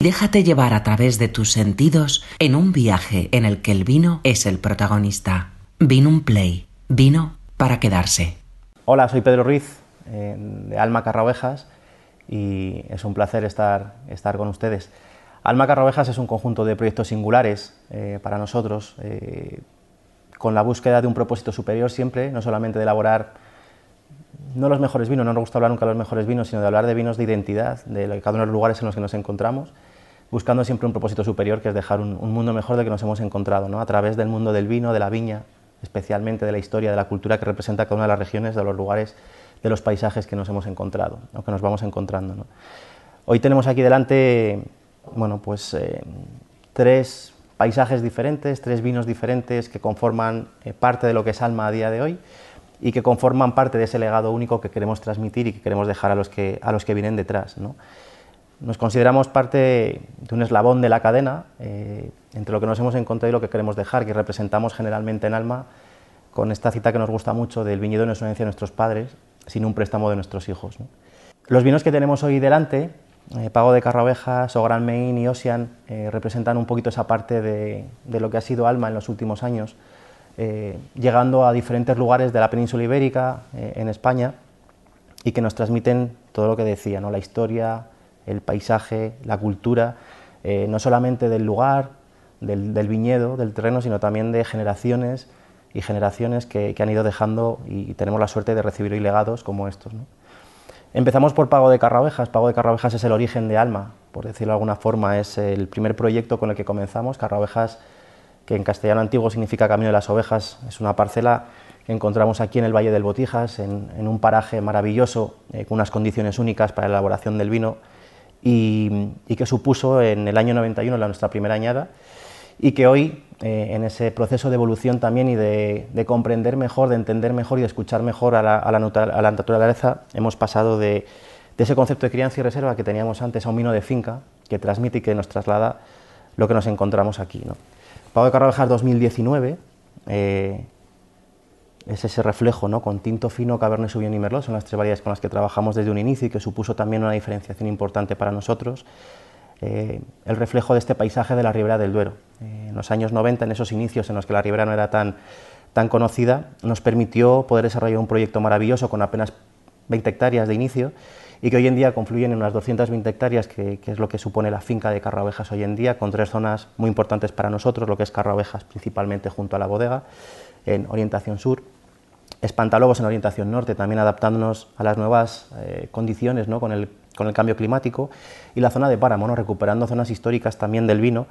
Déjate llevar a través de tus sentidos en un viaje en el que el vino es el protagonista. Vino un play. Vino para quedarse. Hola, soy Pedro Ruiz, eh, de Alma Carraovejas, y es un placer estar, estar con ustedes. Alma Carraovejas es un conjunto de proyectos singulares eh, para nosotros, eh, con la búsqueda de un propósito superior siempre, no solamente de elaborar no los mejores vinos, no nos gusta hablar nunca de los mejores vinos, sino de hablar de vinos de identidad, de cada uno de los lugares en los que nos encontramos, buscando siempre un propósito superior, que es dejar un, mundo mejor del que nos hemos encontrado, ¿no? a través del mundo del vino, de la viña, especialmente de la historia, de la cultura que representa cada una de las regiones, de los lugares, de los paisajes que nos hemos encontrado, o que nos vamos encontrando. Hoy tenemos aquí delante, bueno, pues eh, tres paisajes diferentes, tres vinos diferentes que conforman eh, parte de lo que es Alma a día de hoy y que conforman parte de ese legado único que queremos transmitir y que queremos dejar a los que, a los que vienen detrás. Nos consideramos parte de un eslabón de la cadena eh, entre lo que nos hemos encontrado y lo que queremos dejar, que representamos generalmente en alma con esta cita que nos gusta mucho del viñedo no es una herencia de nuestros padres, sino un préstamo de nuestros hijos. Los vinos que tenemos hoy delante, eh, Pago de Carraovejas, Gran Main y Ocean, eh, representan un poquito esa parte de, lo que ha sido Alma en los últimos años, llegando a diferentes lugares de la península ibérica, en España, y que nos transmiten todo lo que decía, la historia, el paisaje, la cultura, eh, no solamente del lugar, del, viñedo, del terreno, sino también de generaciones y generaciones que, han ido dejando y, tenemos la suerte de recibir hoy legados como estos. Empezamos por Pago de Carraovejas. Pago de Carraovejas es el origen de Alma, por decirlo de alguna forma, es el primer proyecto con el que comenzamos. Carraovejas que en castellano antiguo significa Camino de las Ovejas. Es una parcela que encontramos aquí en el Valle del Botijas, en, un paraje maravilloso, eh, con unas condiciones únicas para la elaboración del vino, y, que supuso en el año 91 la nuestra primera añada, y que hoy, eh, en ese proceso de evolución también y de, comprender mejor, de entender mejor y de escuchar mejor a la, naturaleza, hemos pasado de, de, ese concepto de crianza y reserva que teníamos antes a un vino de finca, que transmite y que nos traslada lo que nos encontramos aquí. ¿no? Pago de Carravejas 2019 eh, es ese reflejo ¿no? con tinto fino, Cabernet Sauvignon y Merlot, son las tres variedades con las que trabajamos desde un inicio y que supuso también una diferenciación importante para nosotros. Eh, el reflejo de este paisaje de la Ribera del Duero. Eh, en los años 90, en esos inicios en los que la Ribera no era tan, tan conocida, nos permitió poder desarrollar un proyecto maravilloso con apenas 20 hectáreas de inicio y que hoy en día confluyen en unas 220 hectáreas, que, es lo que supone la finca de Carraovejas hoy en día, con tres zonas muy importantes para nosotros, lo que es Carraovejas principalmente junto a la bodega, en orientación sur, Espantalobos en orientación norte, también adaptándonos a las nuevas eh, condiciones ¿no? con, el, con, el, cambio climático, y la zona de Páramo, recuperando zonas históricas también del vino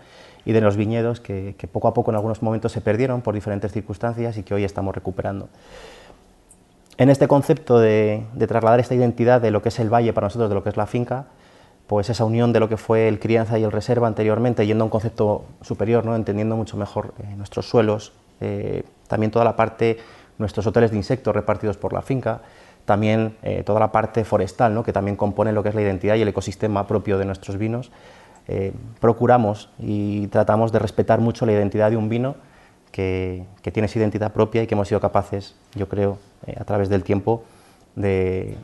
y de los viñedos que, poco a poco en algunos momentos se perdieron por diferentes circunstancias y que hoy estamos recuperando. En este concepto de, trasladar esta identidad de lo que es el valle para nosotros, de lo que es la finca, pues esa unión de lo que fue el crianza y el reserva anteriormente, yendo a un concepto superior, ¿no? entendiendo mucho mejor eh, nuestros suelos, eh, también toda la parte, nuestros hoteles de insectos repartidos por la finca, también eh, toda la parte forestal, ¿no? que también compone lo que es la identidad y el ecosistema propio de nuestros vinos. procuramos y tratamos de respetar mucho la identidad de un vino que, tiene su identidad propia y que hemos sido capaces, yo creo, eh, a través del tiempo, de,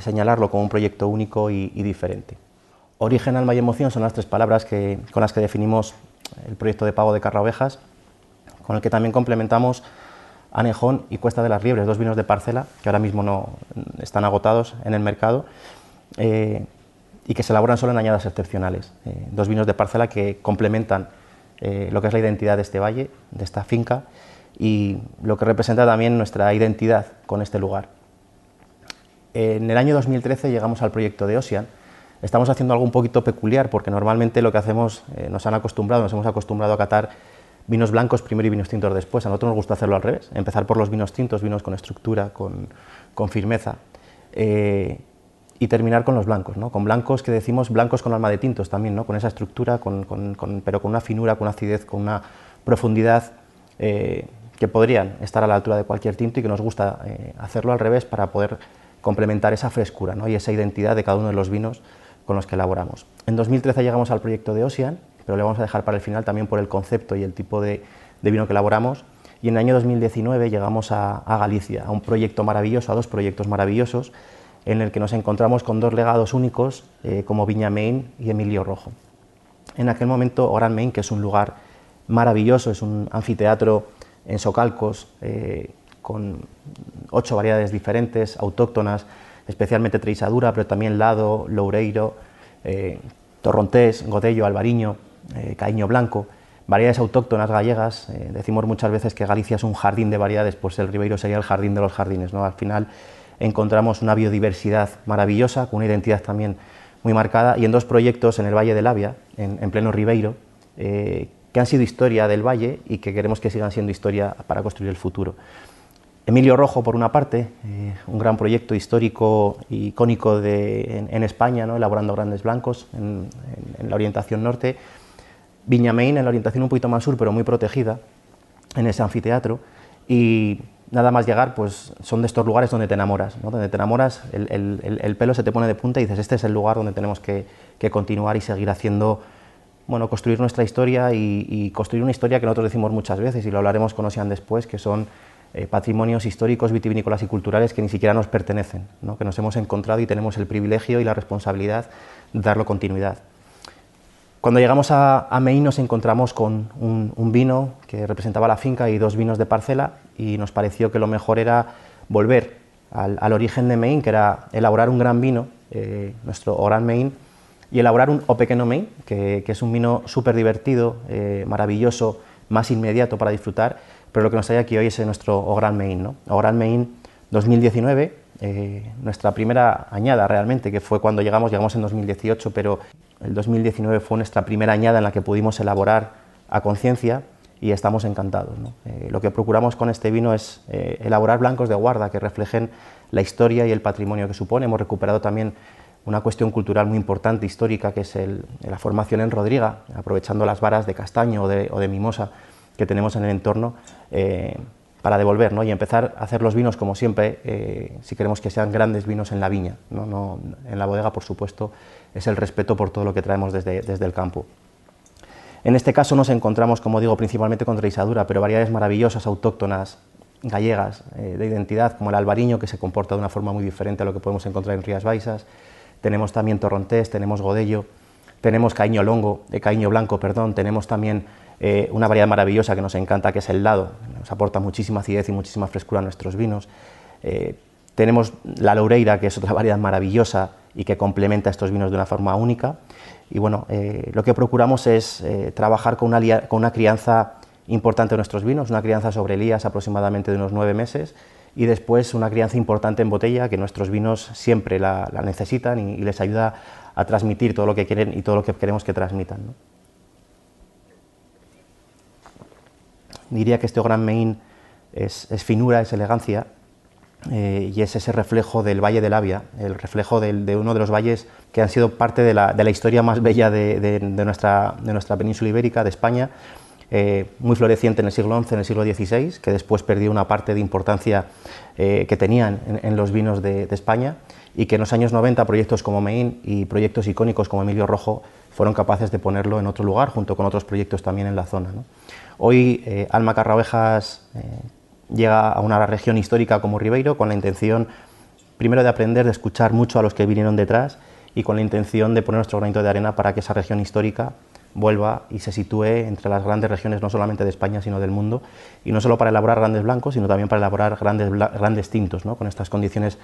señalarlo como un proyecto único y, diferente. Origen, alma y emoción son las tres palabras que, con las que definimos el proyecto de pago de Carraovejas, con el que también complementamos Anejón y Cuesta de las Liebres, dos vinos de parcela que ahora mismo no están agotados en el mercado eh, y que se elaboran solo en añadas excepcionales. Eh, dos vinos de parcela que complementan eh, lo que es la identidad de este valle, de esta finca, y lo que representa también nuestra identidad con este lugar. En el año 2013 llegamos al proyecto de Ocean. Estamos haciendo algo un poquito peculiar porque normalmente lo que hacemos, nos han acostumbrado, nos hemos acostumbrado a catar vinos blancos primero y vinos tintos después. A nosotros nos gusta hacerlo al revés, empezar por los vinos tintos, vinos con estructura, con, firmeza. Eh, y terminar con los blancos, ¿no? con blancos que decimos blancos con alma de tintos también, ¿no? con esa estructura, con, con, pero con una finura, con una acidez, con una profundidad eh, que podrían estar a la altura de cualquier tinto y que nos gusta eh, hacerlo al revés para poder complementar esa frescura ¿no? y esa identidad de cada uno de los vinos con los que elaboramos. En 2013 llegamos al proyecto de Ocean, pero le vamos a dejar para el final también por el concepto y el tipo de, vino que elaboramos. Y en el año 2019 llegamos a, a Galicia, a un proyecto maravilloso, a dos proyectos maravillosos, en el que nos encontramos con dos legados únicos eh, como Viña Main y Emilio Rojo. en aquel momento Oran Main, que es un lugar maravilloso, es un anfiteatro en Socalcos, eh, con ocho variedades diferentes, autóctonas, especialmente Treisadura, pero también Lado, Loureiro, eh, Torrontés, Godello, Albariño, eh, Caíño Blanco, variedades autóctonas gallegas. Eh, decimos muchas veces que Galicia es un jardín de variedades, pues el Ribeiro sería el jardín de los jardines. ¿no? Al final encontramos una biodiversidad maravillosa, con una identidad también muy marcada, y en dos proyectos en el Valle de Labia, en, en pleno Ribeiro, eh, que han sido historia del valle y que queremos que sigan siendo historia para construir el futuro. Emilio Rojo, por una parte, eh, un gran proyecto histórico y icónico de, en, España, ¿no? elaborando grandes blancos en, la orientación norte. Viñamain, en la orientación un poquito más sur, pero muy protegida, en ese anfiteatro. Y nada más llegar, pues son de estos lugares donde te enamoras, ¿no? donde te enamoras, el, el, el, pelo se te pone de punta y dices, este es el lugar donde tenemos que, continuar y seguir haciendo, bueno, construir nuestra historia y, y, construir una historia que nosotros decimos muchas veces y lo hablaremos con Ocean después, que son eh, patrimonios históricos, vitivinícolas y culturales que ni siquiera nos pertenecen, ¿no? que nos hemos encontrado y tenemos el privilegio y la responsabilidad de darlo continuidad. Cuando llegamos a, a nos encontramos con un, un, vino que representaba la finca y dos vinos de parcela y nos pareció que lo mejor era volver al, al origen de Maín, que era elaborar un gran vino, eh, nuestro Oran Maín, y elaborar un O Pequeño Maín, que, que, es un vino súper divertido, eh, maravilloso, más inmediato para disfrutar, pero lo que nos trae aquí hoy es nuestro Ogran Main. ¿no? Ogran Main 2019, eh, nuestra primera añada realmente, que fue cuando llegamos, llegamos en 2018, pero el 2019 fue nuestra primera añada en la que pudimos elaborar a conciencia y estamos encantados. ¿no? Eh, lo que procuramos con este vino es eh, elaborar blancos de guarda que reflejen la historia y el patrimonio que supone. Hemos recuperado también una cuestión cultural muy importante, histórica, que es el, la formación en Rodriga, aprovechando las varas de castaño o de, o de mimosa que tenemos en el entorno eh, para devolver ¿no? y empezar a hacer los vinos como siempre, eh, si queremos que sean grandes vinos en la viña. ¿no? No, en la bodega, por supuesto, es el respeto por todo lo que traemos desde, desde el campo. En este caso nos encontramos, como digo, principalmente con Treisadura, pero variedades maravillosas, autóctonas, gallegas, eh, de identidad, como el albariño, que se comporta de una forma muy diferente a lo que podemos encontrar en Rías Baixas. Tenemos también torrontés, tenemos godello, tenemos caíño longo, eh, blanco, perdón, tenemos también eh, una variedad maravillosa que nos encanta, que es el lado, nos aporta muchísima acidez y muchísima frescura a nuestros vinos. Eh, tenemos la loureira, que es otra variedad maravillosa y que complementa estos vinos de una forma única. Y bueno, eh, lo que procuramos es trabajar con una, crianza importante de nuestros vinos, una crianza sobre elías aproximadamente de unos nueve meses y después una crianza importante en botella que nuestros vinos siempre la, necesitan y, les ayuda a transmitir todo lo que quieren y todo lo que queremos que transmitan. Diría que este Gran Main es, finura, es elegancia, eh, y es ese reflejo del Valle de Labia, el reflejo de, uno de los valles que han sido parte de la, historia más bella de, nuestra, de, nuestra, península ibérica, de España, eh, muy floreciente en el siglo XI, en el siglo XVI, que después perdió una parte de importancia eh, que tenían en, los vinos de, España y que en los años 90 proyectos como Main y proyectos icónicos como Emilio Rojo fueron capaces de ponerlo en otro lugar, junto con otros proyectos también en la zona. Hoy eh, Alma Carraovejas eh, llega a una región histórica como Ribeiro con la intención, primero, de aprender, de escuchar mucho a los que vinieron detrás y con la intención de poner nuestro granito de arena para que esa región histórica vuelva y se sitúe entre las grandes regiones no solamente de España sino del mundo y no solo para elaborar grandes blancos sino también para elaborar grandes, grandes tintos ¿no? con estas condiciones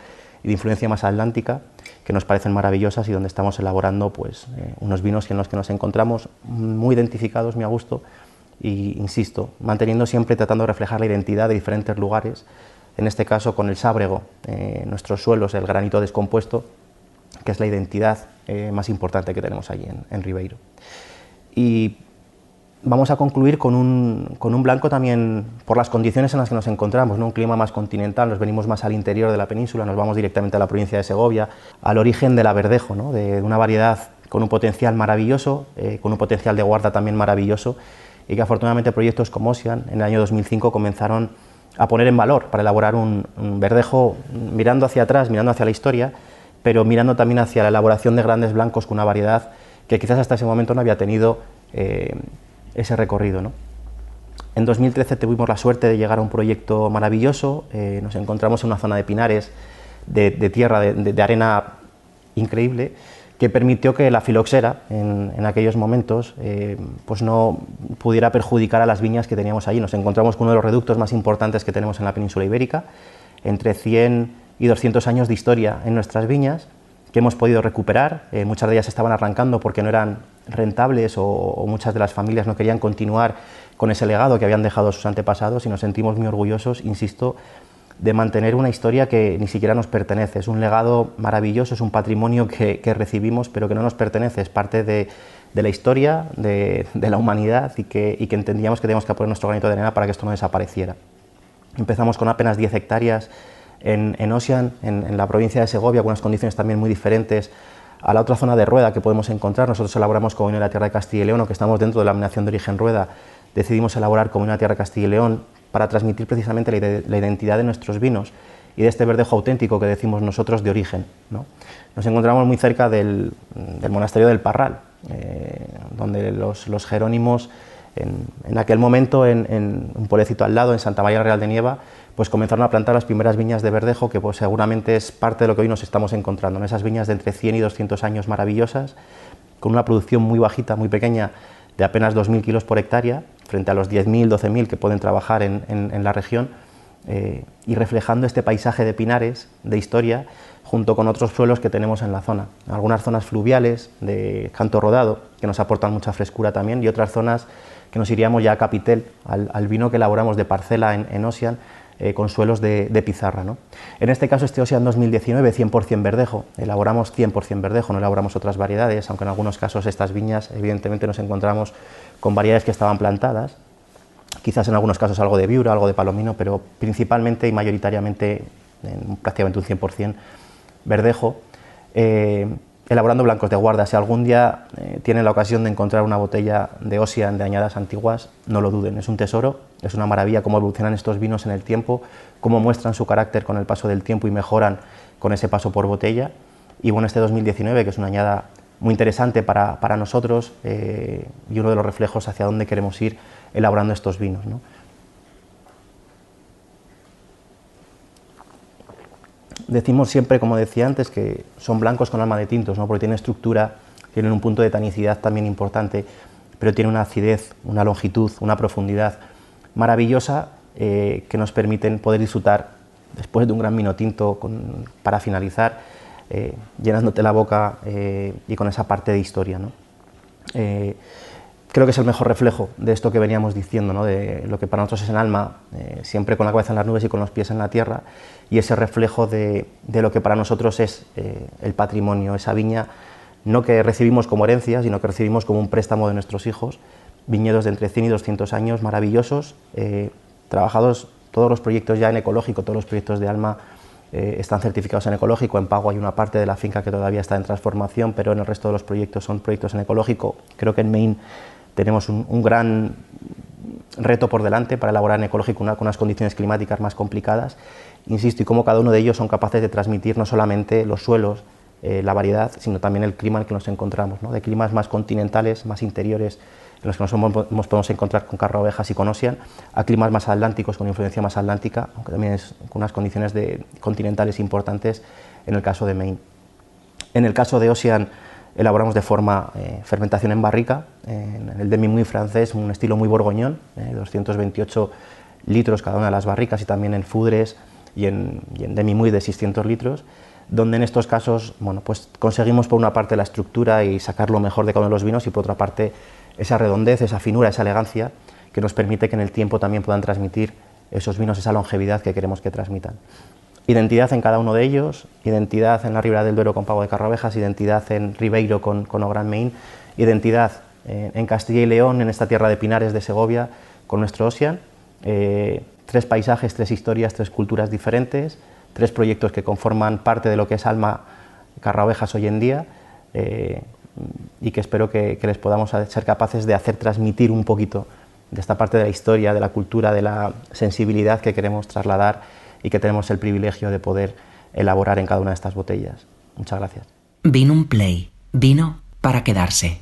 de influencia más atlántica que nos parecen maravillosas y donde estamos elaborando pues, eh, unos vinos en los que nos encontramos muy identificados, muy a gusto, insisto, manteniendo siempre, tratando de reflejar la identidad de diferentes lugares, en este caso con el sábrego, eh, nuestros suelos, el granito descompuesto, que es la identidad eh, más importante que tenemos allí en, Ribeiro. Y vamos a concluir con un, con un, blanco también por las condiciones en las que nos encontramos, un clima más continental, nos venimos más al interior de la península, nos vamos directamente a la provincia de Segovia, al origen de la verdejo, ¿no? de una variedad con un potencial maravilloso, eh, con un potencial de guarda también maravilloso, y que afortunadamente proyectos como Ocean en el año 2005 comenzaron a poner en valor para elaborar un, verdejo mirando hacia atrás, mirando hacia la historia, pero mirando también hacia la elaboración de grandes blancos con una variedad que quizás hasta ese momento no había tenido eh, ese recorrido. ¿no? En 2013 tuvimos la suerte de llegar a un proyecto maravilloso, eh, nos encontramos en una zona de pinares, de, tierra, de, arena increíble, que permitió que la filoxera en, aquellos momentos eh, pues no pudiera perjudicar a las viñas que teníamos allí. Nos encontramos con uno de los reductos más importantes que tenemos en la península ibérica, entre 100 y 200 años de historia en nuestras viñas, que hemos podido recuperar. Eh, muchas de ellas estaban arrancando porque no eran rentables o, muchas de las familias no querían continuar con ese legado que habían dejado sus antepasados y nos sentimos muy orgullosos, insisto, de mantener una historia que ni siquiera nos pertenece. Es un legado maravilloso, es un patrimonio que, recibimos, pero que no nos pertenece, es parte de, la historia, de, la humanidad y que, entendíamos que teníamos que poner nuestro granito de arena para que esto no desapareciera. Empezamos con apenas 10 hectáreas en, en Ocean, en, la provincia de Segovia, con unas condiciones también muy diferentes a la otra zona de rueda que podemos encontrar. Nosotros elaboramos como en la tierra de Castilla y León, que estamos dentro de la nominación de origen rueda, decidimos elaborar como una tierra de Castilla y León para transmitir precisamente la, identidad de nuestros vinos y de este verdejo auténtico que decimos nosotros de origen. Nos encontramos muy cerca del, monasterio del Parral, eh, donde los, jerónimos, en, aquel momento, en, un pueblecito al lado, en Santa María Real de Nieva, pues comenzaron a plantar las primeras viñas de verdejo, que pues, seguramente es parte de lo que hoy nos estamos encontrando, en esas viñas de entre 100 y 200 años maravillosas, con una producción muy bajita, muy pequeña, de apenas 2.000 kilos por hectárea, frente a los 10.000, 12.000 que pueden trabajar en, la región, eh, y reflejando este paisaje de pinares, de historia, junto con otros suelos que tenemos en la zona. Algunas zonas fluviales de canto rodado, que nos aportan mucha frescura también, y otras zonas que nos iríamos ya a capitel, al, vino que elaboramos de parcela en, en Ocean, eh, con suelos de, pizarra. ¿no? En este caso, este Ocean 2019, 100% verdejo, elaboramos 100% verdejo, no elaboramos otras variedades, aunque en algunos casos estas viñas, evidentemente, nos encontramos con variedades que estaban plantadas, quizás en algunos casos algo de viura, algo de palomino, pero principalmente y mayoritariamente, en prácticamente un 100% verdejo. Eh, elaborando blancos de guarda. Si algún día eh, tienen la ocasión de encontrar una botella de Ocean de añadas antiguas, no lo duden, es un tesoro, es una maravilla cómo evolucionan estos vinos en el tiempo, cómo muestran su carácter con el paso del tiempo y mejoran con ese paso por botella. Y bueno, este 2019, que es una añada muy interesante para, nosotros eh, y uno de los reflejos hacia dónde queremos ir elaborando estos vinos. Decimos siempre, como decía antes, que son blancos con alma de tintos, ¿no? porque tienen estructura, tienen un punto de tanicidad también importante, pero tienen una acidez, una longitud, una profundidad maravillosa eh, que nos permiten poder disfrutar después de un gran vino tinto para finalizar, eh, llenándote la boca eh, y con esa parte de historia. ¿no? Creo que es el mejor reflejo de esto que veníamos diciendo, ¿no? de lo que para nosotros es el alma, eh, siempre con la cabeza en las nubes y con los pies en la tierra, y ese reflejo de, de lo que para nosotros es eh, el patrimonio, esa viña, no que recibimos como herencia, sino que recibimos como un préstamo de nuestros hijos, viñedos de entre 100 y 200 años maravillosos, eh, trabajados todos los proyectos ya en ecológico, todos los proyectos de alma están certificados en ecológico, en Pago hay una parte de la finca que todavía está en transformación, pero en el resto de los proyectos son proyectos en ecológico. Creo que en Maine tenemos un, gran reto por delante para elaborar en ecológico con unas condiciones climáticas más complicadas. Insisto, y cómo cada uno de ellos son capaces de transmitir no solamente los suelos, eh, la variedad, sino también el clima en el que nos encontramos, de climas más continentales, más interiores, en los que nos podemos encontrar con carro ovejas y con Ocean, a climas más atlánticos, con influencia más atlántica, aunque también es con unas condiciones de, continentales importantes en el caso de Maine. En el caso de Ocean, elaboramos de forma eh, fermentación en barrica, en el demi muy francés, un estilo muy borgoñón, 228 eh, litros cada una de las barricas y también en fudres y en, demi muy de 600 litros, donde en estos casos bueno, pues conseguimos por una parte la estructura y sacar lo mejor de cada uno de los vinos y por otra parte esa redondez, esa finura, esa elegancia que nos permite que en el tiempo también puedan transmitir esos vinos esa longevidad que queremos que transmitan identidad en cada uno de ellos, identidad en la Ribera del Duero con Pago de Carrovejas, identidad en Ribeiro con, con Ogran Main, identidad en Castilla y León, en esta tierra de pinares de Segovia, con nuestro Ocean, eh, tres paisajes, tres historias, tres culturas diferentes, tres proyectos que conforman parte de lo que es Alma Carraovejas hoy en día eh, y que espero que, que les podamos ser capaces de hacer transmitir un poquito de esta parte de la historia, de la cultura, de la sensibilidad que queremos trasladar y que tenemos el privilegio de poder elaborar en cada una de estas botellas. Muchas gracias. Vino un play, vino para quedarse.